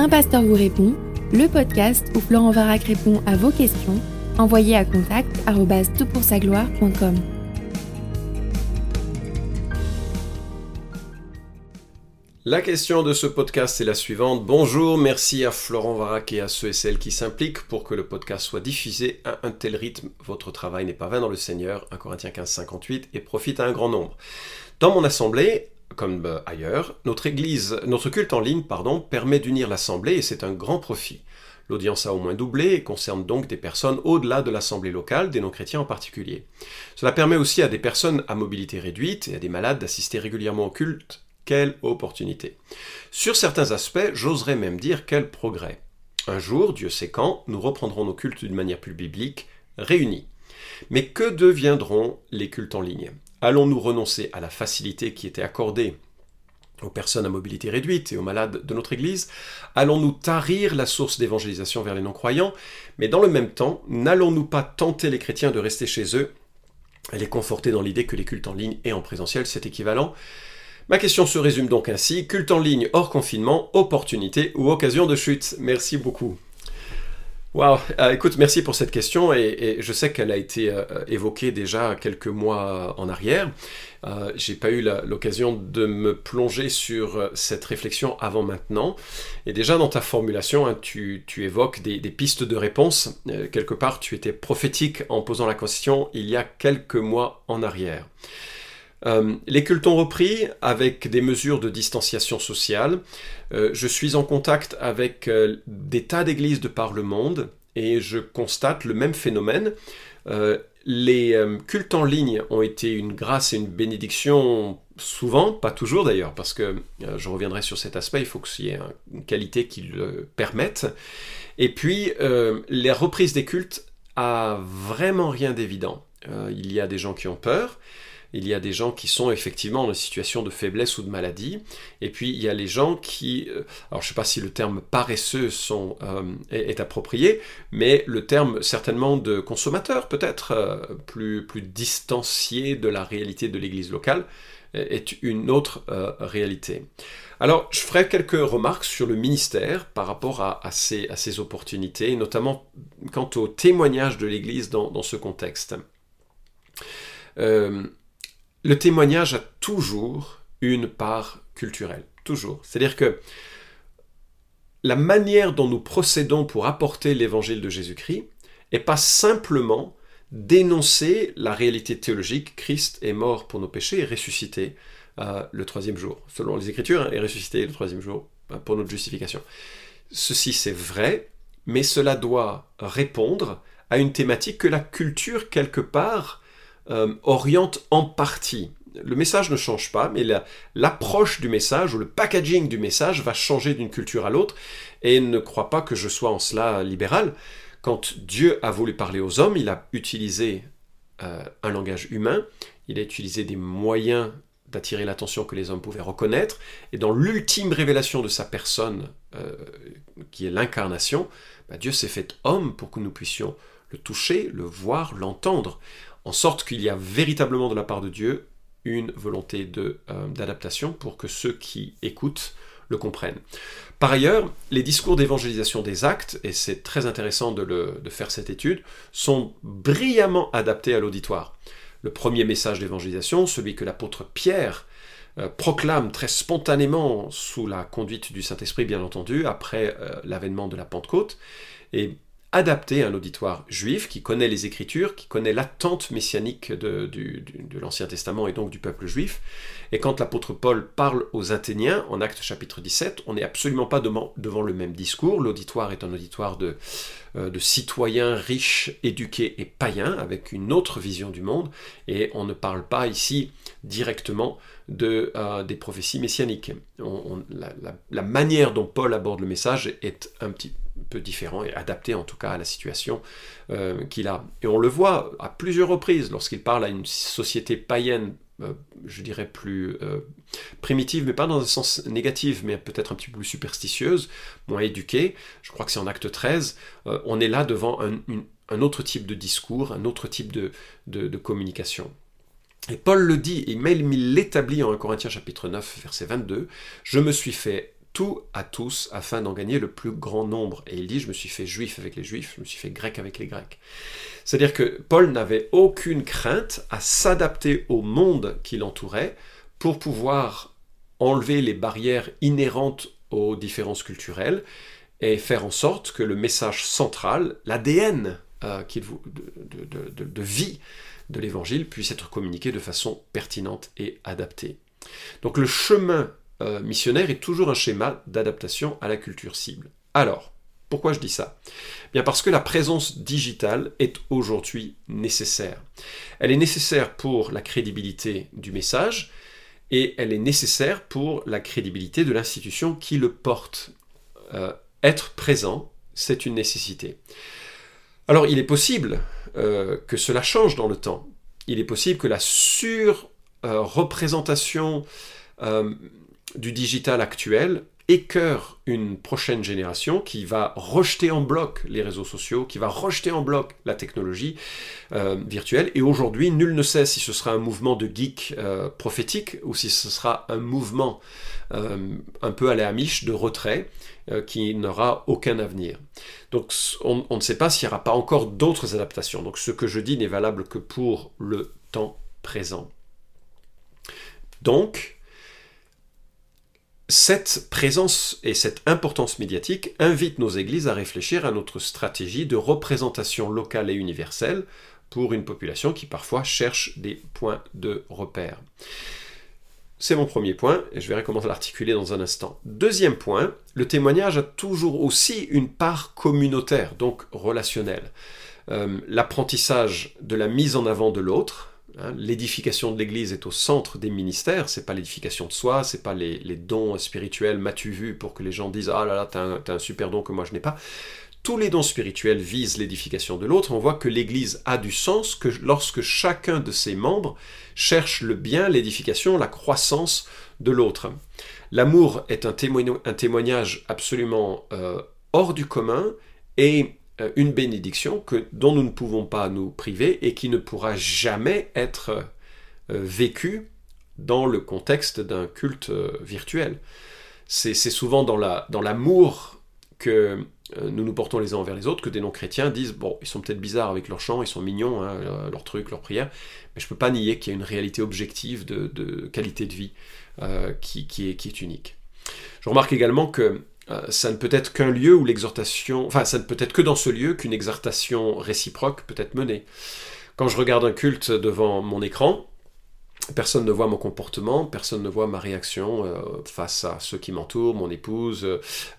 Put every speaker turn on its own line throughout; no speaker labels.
Un pasteur vous répond, le podcast où Florent Varac répond à vos questions, envoyez à contact gloire.com
La question de ce podcast est la suivante. Bonjour, merci à Florent Varac et à ceux et celles qui s'impliquent pour que le podcast soit diffusé à un tel rythme. Votre travail n'est pas vain dans le Seigneur, 1 Corinthiens 15, 58, et profite à un grand nombre. Dans mon assemblée, comme euh, ailleurs, notre église, notre culte en ligne, pardon, permet d'unir l'assemblée et c'est un grand profit. L'audience a au moins doublé et concerne donc des personnes au-delà de l'assemblée locale, des non-chrétiens en particulier. Cela permet aussi à des personnes à mobilité réduite et à des malades d'assister régulièrement au culte quelle opportunité. Sur certains aspects, j'oserais même dire quel progrès. Un jour, Dieu sait quand, nous reprendrons nos cultes d'une manière plus biblique, réunis. Mais que deviendront les cultes en ligne? Allons-nous renoncer à la facilité qui était accordée aux personnes à mobilité réduite et aux malades de notre Église? Allons-nous tarir la source d'évangélisation vers les non-croyants? Mais dans le même temps, n'allons-nous pas tenter les chrétiens de rester chez eux et les conforter dans l'idée que les cultes en ligne et en présentiel, c'est équivalent? Ma question se résume donc ainsi, culte en ligne hors confinement, opportunité ou occasion de chute? Merci beaucoup. Wow, euh, écoute, merci pour cette question et, je sais qu'elle a été euh, évoquée déjà quelques mois en arrière. Euh, J'ai pas eu l'occasion de me plonger sur cette réflexion avant maintenant. Et déjà dans ta formulation, hein, tu, évoques des, des, pistes de réponse. quelque part, tu étais prophétique en posant la question il y a quelques mois en arrière. Euh, les cultes ont repris avec des mesures de distanciation sociale. Euh, je suis en contact avec euh, des tas d'églises de par le monde et je constate le même phénomène. les cultes en ligne ont été une grâce et une bénédiction souvent, pas toujours d'ailleurs, parce que je reviendrai sur cet aspect, il faut qu'il y ait une qualité qui le permette. Et puis, les reprises des cultes a vraiment rien d'évident. il y a des gens qui ont peur, il y a des gens qui sont effectivement une situation de faiblesse ou de maladie, et puis il y a les gens qui, euh, alors je ne sais pas si le terme paresseux euh, est, approprié, mais le terme certainement de consommateur peut-être, euh, plus, distancié de la réalité de l'Église locale, est une autre réalité. Alors, je ferai quelques remarques sur le ministère par rapport à, ces, opportunités, notamment quant au témoignage de l'Église dans, ce contexte. Le témoignage a toujours une part culturelle. Toujours. C'est-à-dire que la manière dont nous procédons pour apporter l'évangile de Jésus-Christ n'est pas simplement dénoncer la réalité théologique, Christ est mort pour nos péchés et ressuscité euh, le troisième jour, selon les Écritures, hein, et ressuscité le troisième jour euh, pour notre justification. Ceci c'est vrai, mais cela doit répondre à une thématique que la culture, quelque part, euh, oriente en partie. Le message ne change pas, mais l'approche du message ou le packaging du message va changer d'une culture à l'autre. Et ne crois pas que je sois en cela libéral. Quand Dieu a voulu parler aux hommes, il a utilisé euh, un langage humain, il a utilisé des moyens d'attirer l'attention que les hommes pouvaient reconnaître, et dans l'ultime révélation de sa personne, euh, qui est l'incarnation, bah, Dieu s'est fait homme pour que nous puissions le toucher, le voir, l'entendre en sorte qu'il y a véritablement de la part de Dieu une volonté euh, d'adaptation pour que ceux qui écoutent le comprennent. Par ailleurs, les discours d'évangélisation des actes, et c'est très intéressant de, de, faire cette étude, sont brillamment adaptés à l'auditoire. Le premier message d'évangélisation, celui que l'apôtre Pierre euh, proclame très spontanément sous la conduite du Saint-Esprit, bien entendu, après euh, l'avènement de la Pentecôte, et adapté à un auditoire juif qui connaît les Écritures, qui connaît l'attente messianique de, l'Ancien Testament et donc du peuple juif. Et quand l'apôtre Paul parle aux Athéniens, en Actes chapitre 17, on n'est absolument pas devant, le même discours. L'auditoire est un auditoire de, euh, de citoyens riches, éduqués et païens, avec une autre vision du monde, et on ne parle pas ici directement de, euh, des prophéties messianiques. la, manière dont Paul aborde le message est un petit différent et adapté en tout cas à la situation euh, qu'il a. Et on le voit à plusieurs reprises lorsqu'il parle à une société païenne, euh, je dirais plus euh, primitive, mais pas dans un sens négatif, mais peut-être un petit peu plus superstitieuse, moins éduquée. Je crois que c'est en acte 13. on est là devant un, autre type de discours, un autre type de, de, communication. Et Paul le dit, et même il l'établit en 1 Corinthiens chapitre 9, verset 22, Je me suis fait tout à tous afin d'en gagner le plus grand nombre. Et il dit, je me suis fait juif avec les juifs, je me suis fait grec avec les grecs. C'est-à-dire que Paul n'avait aucune crainte à s'adapter au monde qui l'entourait pour pouvoir enlever les barrières inhérentes aux différences culturelles et faire en sorte que le message central, l'ADN euh, de, de, vie de l'évangile puisse être communiqué de façon pertinente et adaptée. Donc le chemin euh, missionnaire est toujours un schéma d'adaptation à la culture cible. Alors, pourquoi je dis ça? Bien parce que la présence digitale est aujourd'hui nécessaire. Elle est nécessaire pour la crédibilité du message et elle est nécessaire pour la crédibilité de l'institution qui le porte. Euh, être présent, c'est une nécessité. Alors il est possible euh, que cela change dans le temps. Il est possible que la sur-représentation du digital actuel écœure une prochaine génération qui va rejeter en bloc les réseaux sociaux, qui va rejeter en bloc la technologie euh, virtuelle. Et aujourd'hui, nul ne sait si ce sera un mouvement de geek euh, prophétique ou si ce sera un mouvement euh, un peu à la Amish de retrait qui n'aura aucun avenir. Donc on, on ne sait pas s'il n'y aura pas encore d'autres adaptations. Donc ce que je dis n'est valable que pour le temps présent. Donc, cette présence et cette importance médiatique invitent nos églises à réfléchir à notre stratégie de représentation locale et universelle pour une population qui parfois cherche des points de repère. C'est mon premier point, et je verrai comment l'articuler dans un instant. Deuxième point, le témoignage a toujours aussi une part communautaire, donc relationnelle. Euh, l'apprentissage de la mise en avant de l'autre, l'édification de l'Église est au centre des ministères, c'est pas l'édification de soi, c'est pas les, dons spirituels m'as-tu vu pour que les gens disent ah là là t'as un, super don que moi je n'ai pas. Tous les dons spirituels visent l'édification de l'autre. On voit que l'Église a du sens que lorsque chacun de ses membres cherche le bien, l'édification, la croissance de l'autre. L'amour est un, témoignage absolument euh, hors du commun et une bénédiction que, dont nous ne pouvons pas nous priver et qui ne pourra jamais être euh, vécue dans le contexte d'un culte euh, virtuel. C'est souvent dans l'amour que nous nous portons les uns envers les autres que des non-chrétiens disent bon, ils sont peut-être bizarres avec leurs chants, ils sont mignons, hein, leurs trucs, leurs prières, mais je ne peux pas nier qu'il y a une réalité objective de, qualité de vie qui est unique. Je remarque également que euh, ça ne peut être qu'un lieu où l'exhortation, enfin ça ne peut être que dans ce lieu qu'une exhortation réciproque peut être menée. Quand je regarde un culte devant mon écran, personne ne voit mon comportement, personne ne voit ma réaction euh, face à ceux qui m'entourent, mon épouse,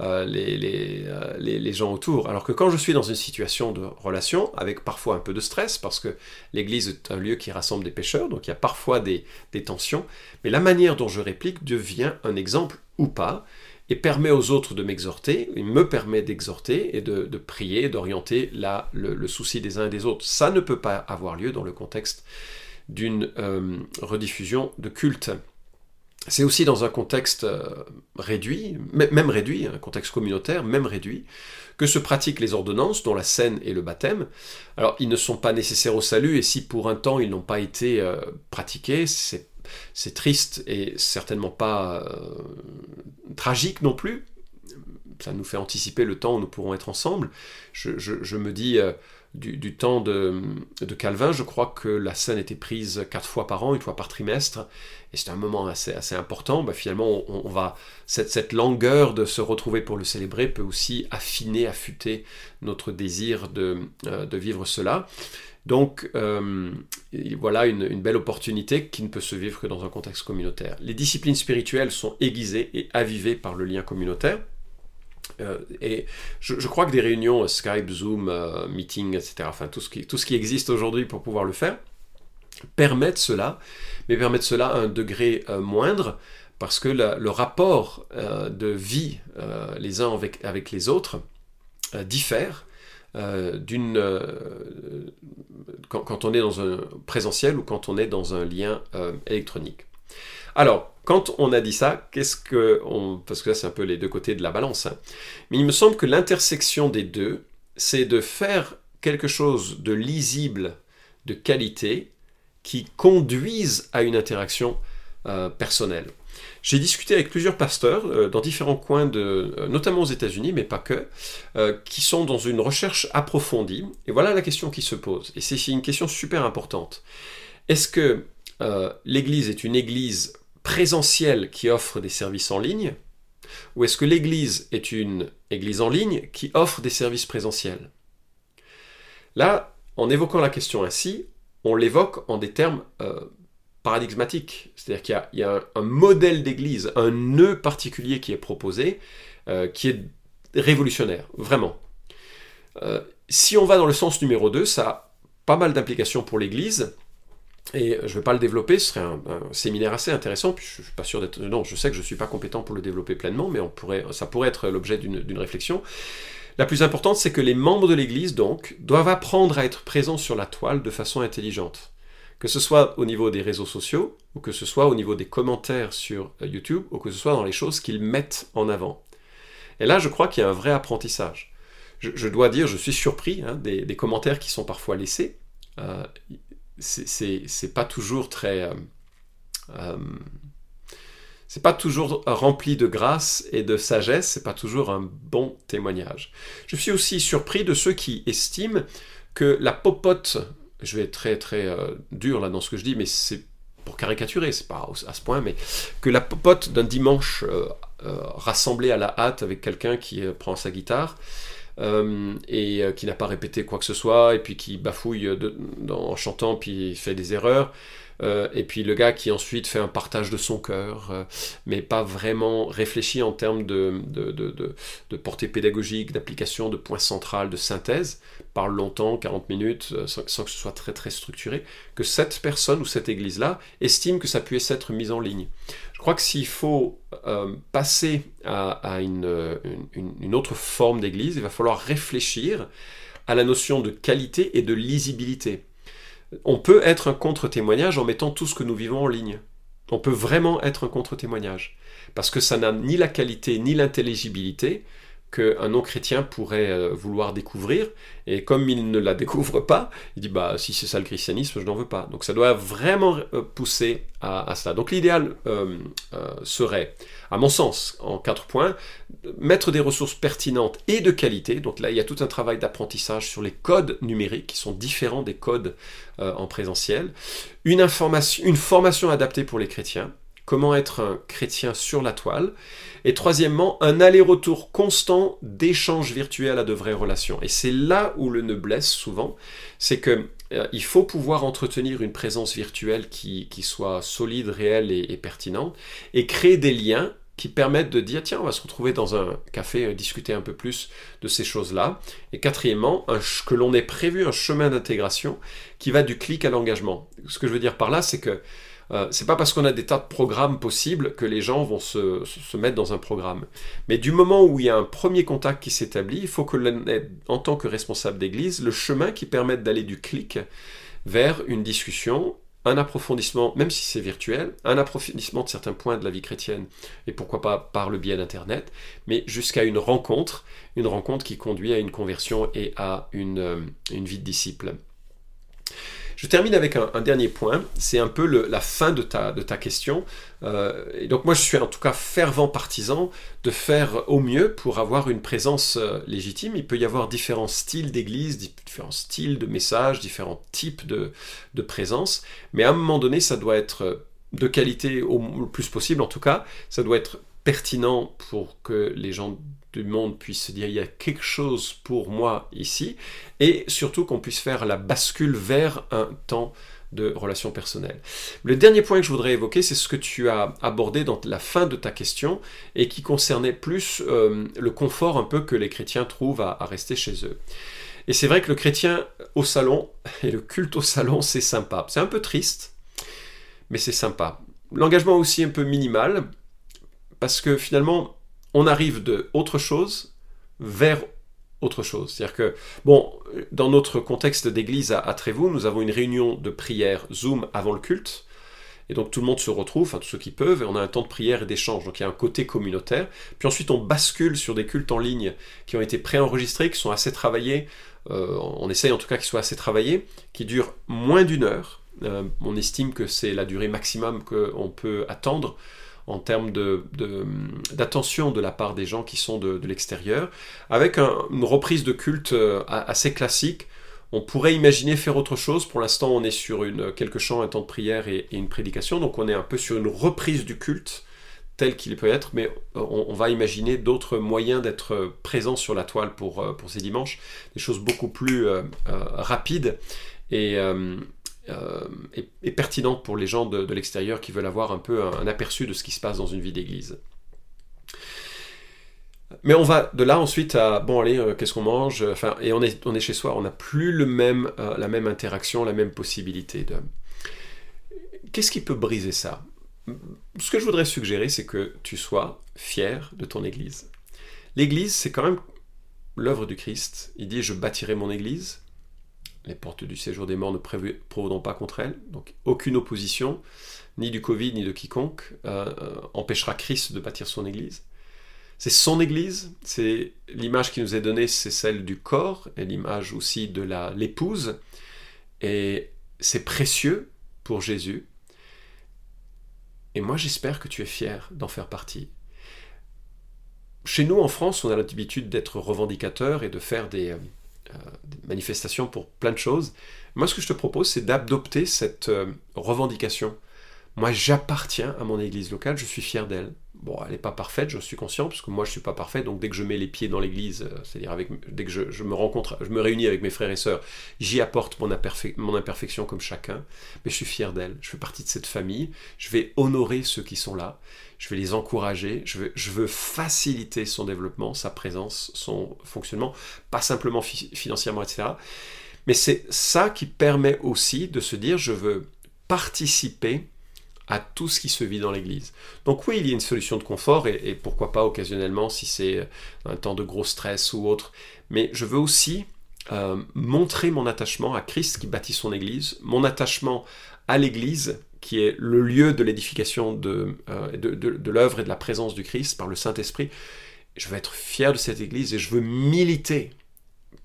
euh, les, les, les, gens autour. Alors que quand je suis dans une situation de relation, avec parfois un peu de stress, parce que l'Église est un lieu qui rassemble des pécheurs, donc il y a parfois des, des tensions, mais la manière dont je réplique devient un exemple ou pas, et permet aux autres de m'exhorter, il me permet d'exhorter et de, prier, d'orienter le, souci des uns et des autres. Ça ne peut pas avoir lieu dans le contexte d'une euh, rediffusion de culte. C'est aussi dans un contexte euh, réduit, même réduit, un contexte communautaire, même réduit, que se pratiquent les ordonnances, dont la scène et le baptême. Alors, ils ne sont pas nécessaires au salut, et si pour un temps ils n'ont pas été euh, pratiqués, c'est c'est triste et certainement pas euh, tragique non plus. Ça nous fait anticiper le temps où nous pourrons être ensemble. Je, me dis, euh, du, temps de, Calvin, je crois que la scène était prise quatre fois par an, une fois par trimestre, et c'est un moment assez, important. Bah, finalement, on, va cette, cette, langueur de se retrouver pour le célébrer peut aussi affiner, affûter notre désir de, euh, vivre cela. Donc euh, voilà une, belle opportunité qui ne peut se vivre que dans un contexte communautaire. Les disciplines spirituelles sont aiguisées et avivées par le lien communautaire. Euh, et je, crois que des réunions euh, Skype, Zoom, Meeting, etc., enfin tout ce qui, tout ce qui existe aujourd'hui pour pouvoir le faire, permettent cela, mais permettent cela à un degré moindre, parce que le rapport de vie les uns avec, avec les autres diffère euh, d'une euh, quand, on est dans un présentiel ou quand on est dans un lien euh, électronique. Alors, quand on a dit ça, qu'est-ce que parce que là c'est un peu les deux côtés de la balance, hein. mais il me semble que l'intersection des deux, c'est de faire quelque chose de lisible, de qualité, qui conduise à une interaction personnelle. J'ai discuté avec plusieurs pasteurs euh, dans différents coins, de, euh, notamment aux États-Unis, mais pas que, euh, qui sont dans une recherche approfondie. Et voilà la question qui se pose. Et c'est une question super importante. Est-ce que l'Église est une Église présentielle qui offre des services en ligne ou est-ce que l'Église est une Église en ligne qui offre des services présentiels? Là, en évoquant la question ainsi, on l'évoque en des termes paradigmatique. C'est-à-dire qu'il y a, un, modèle d'église, un nœud particulier qui est proposé, euh, qui est révolutionnaire, vraiment. Euh, si on va dans le sens numéro 2, ça a pas mal d'implications pour l'église. Et je ne vais pas le développer, ce serait un, séminaire assez intéressant, puis je suis pas sûr d'être... Non, je sais que je ne suis pas compétent pour le développer pleinement, mais on pourrait, ça pourrait être l'objet d'une réflexion. La plus importante, c'est que les membres de l'Église, donc, doivent apprendre à être présents sur la toile de façon intelligente que ce soit au niveau des réseaux sociaux, ou que ce soit au niveau des commentaires sur euh, YouTube, ou que ce soit dans les choses qu'ils mettent en avant. Et là, je crois qu'il y a un vrai apprentissage. Je, dois dire, je suis surpris hein, des, commentaires qui sont parfois laissés. Euh, c'est pas toujours très... Euh, euh, c'est pas toujours rempli de grâce et de sagesse, c'est pas toujours un bon témoignage. Je suis aussi surpris de ceux qui estiment que la popote je vais être très très euh, dur là dans ce que je dis, mais c'est pour caricaturer, c'est pas à ce point, mais que la popote d'un dimanche rassemblé à la hâte avec quelqu'un qui prend sa guitare et qui n'a pas répété quoi que ce soit, et puis qui bafouille en chantant, puis fait des erreurs, euh, et puis le gars qui ensuite fait un partage de son cœur, euh, mais pas vraiment réfléchi en termes de, portée pédagogique, d'application, de point central, de synthèse, parle longtemps, 40 minutes, euh, sans, que ce soit très très structuré, que cette personne ou cette église-là estime que ça puisse être mis en ligne. Je crois que s'il faut passer à, une, autre forme d'église, il va falloir réfléchir à la notion de qualité et de lisibilité on peut être un contre-témoignage en mettant tout ce que nous vivons en ligne. On peut vraiment être un contre-témoignage. Parce que ça n'a ni la qualité ni l'intelligibilité qu'un non-chrétien pourrait euh, vouloir découvrir, et comme il ne la découvre pas, il dit bah si c'est ça le christianisme, je n'en veux pas. Donc ça doit vraiment euh, pousser à, cela. Donc l'idéal euh, serait, à mon sens, en quatre points, mettre des ressources pertinentes et de qualité. Donc là, il y a tout un travail d'apprentissage sur les codes numériques qui sont différents des codes en présentiel. Une, information, une formation adaptée pour les chrétiens comment être un chrétien sur la toile, et troisièmement, un aller-retour constant d'échanges virtuels à de vraies relations. Et c'est là où le ne blesse souvent, c'est que euh, il faut pouvoir entretenir une présence virtuelle qui, soit solide, réelle et, pertinente, et créer des liens qui permettent de dire tiens on va se retrouver dans un café euh, discuter un peu plus de ces choses là et quatrièmement que l'on ait prévu un chemin d'intégration qui va du clic à l'engagement ce que je veux dire par là c'est que euh, c'est pas parce qu'on a des tas de programmes possibles que les gens vont se, mettre dans un programme. Mais du moment où il y a un premier contact qui s'établit, il faut que l'on ait, en tant que responsable d'église, le chemin qui permette d'aller du clic vers une discussion, un approfondissement, même si c'est virtuel, un approfondissement de certains points de la vie chrétienne, et pourquoi pas par le biais d'Internet, mais jusqu'à une rencontre, une rencontre qui conduit à une conversion et à une, euh, vie de disciple. Je termine avec un, dernier point, c'est un peu la fin de ta, question. Euh, et donc moi je suis en tout cas fervent partisan de faire au mieux pour avoir une présence euh, légitime. Il peut y avoir différents styles d'église, différents styles de messages, différents types de, présence, mais à un moment donné ça doit être de qualité au plus possible en tout cas, ça doit être pertinent pour que les gens du monde puisse se dire il y a quelque chose pour moi ici, et surtout qu'on puisse faire la bascule vers un temps de relations personnelles. Le dernier point que je voudrais évoquer, c'est ce que tu as abordé dans la fin de ta question et qui concernait plus euh, le confort un peu que les chrétiens trouvent à, rester chez eux. Et c'est vrai que le chrétien au salon et le culte au salon, c'est sympa. C'est un peu triste, mais c'est sympa. L'engagement aussi un peu minimal, parce que finalement, on arrive de autre chose vers autre chose. C'est-à-dire que, bon, dans notre contexte d'église à, Trévoux, nous avons une réunion de prière Zoom avant le culte. Et donc tout le monde se retrouve, enfin tous ceux qui peuvent, et on a un temps de prière et d'échange. Donc il y a un côté communautaire. Puis ensuite on bascule sur des cultes en ligne qui ont été préenregistrés, qui sont assez travaillés. Euh, on essaye en tout cas qu'ils soient assez travaillés, qui durent moins d'une heure. Euh, on estime que c'est la durée maximum qu'on peut attendre en termes d'attention de, la part des gens qui sont de, l'extérieur, avec une reprise de culte assez classique. On pourrait imaginer faire autre chose. Pour l'instant, on est sur une, quelques chants, un temps de prière et, une prédication. Donc on est un peu sur une reprise du culte tel qu'il peut être, mais on, va imaginer d'autres moyens d'être présent sur la toile pour, euh, pour ces dimanches, des choses beaucoup plus euh, euh, rapides et, pertinentes pour les gens de, l'extérieur qui veulent avoir un peu un, aperçu de ce qui se passe dans une vie d'église. Mais on va de là ensuite à bon allez qu'est-ce qu'on mange? Enfin et on est on est chez soi on n'a plus le même la même interaction la même possibilité de qu'est-ce qui peut briser ça? Ce que je voudrais suggérer, c'est que tu sois fier de ton Église. L'Église, c'est quand même l'œuvre du Christ. Il dit, je bâtirai mon Église. Les portes du séjour des morts ne prévaudront pas contre elle. Donc aucune opposition, ni du Covid, ni de quiconque, euh, euh, empêchera Christ de bâtir son Église. C'est son Église, c'est l'image qui nous est donnée, c'est celle du corps, et l'image aussi de l'épouse. Et c'est précieux pour Jésus et moi, j'espère que tu es fier d'en faire partie. Chez nous, en France, on a l'habitude d'être revendicateur et de faire des, euh, des, manifestations pour plein de choses. Moi, ce que je te propose, c'est d'adopter cette euh, revendication. Moi, j'appartiens à mon église locale, je suis fier d'elle. Bon, elle n'est pas parfaite, je suis conscient, parce que moi je ne suis pas parfait, donc dès que je mets les pieds dans l'église, euh, c'est-à-dire dès que je, me rencontre, je me réunis avec mes frères et sœurs, j'y apporte mon, imperfection comme chacun, mais je suis fier d'elle, je fais partie de cette famille, je vais honorer ceux qui sont là, je vais les encourager, je veux faciliter son développement, sa présence, son fonctionnement, pas simplement financièrement, etc. Mais c'est ça qui permet aussi de se dire, je veux participer à tout ce qui se vit dans l'Église. Donc oui, il y a une solution de confort, et, pourquoi pas occasionnellement si c'est un temps de gros stress ou autre, mais je veux aussi euh, montrer mon attachement à Christ qui bâtit son Église, mon attachement à l'Église qui est le lieu de l'édification de, euh, de, l'œuvre et de la présence du Christ par le Saint-Esprit. Je veux être fier de cette Église et je veux militer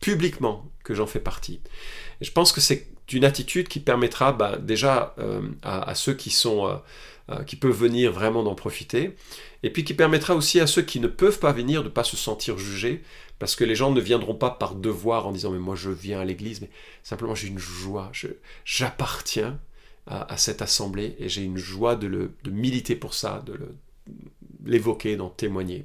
publiquement que j'en fais partie. Je pense que c'est une attitude qui permettra bah, déjà euh, à, ceux qui sont euh, euh, qui peuvent venir vraiment d'en profiter, et puis qui permettra aussi à ceux qui ne peuvent pas venir de ne pas se sentir jugés, parce que les gens ne viendront pas par devoir en disant mais moi je viens à l'église, mais simplement j'ai une joie, j'appartiens à, cette assemblée et j'ai une joie de militer pour ça, de l'évoquer, d'en témoigner.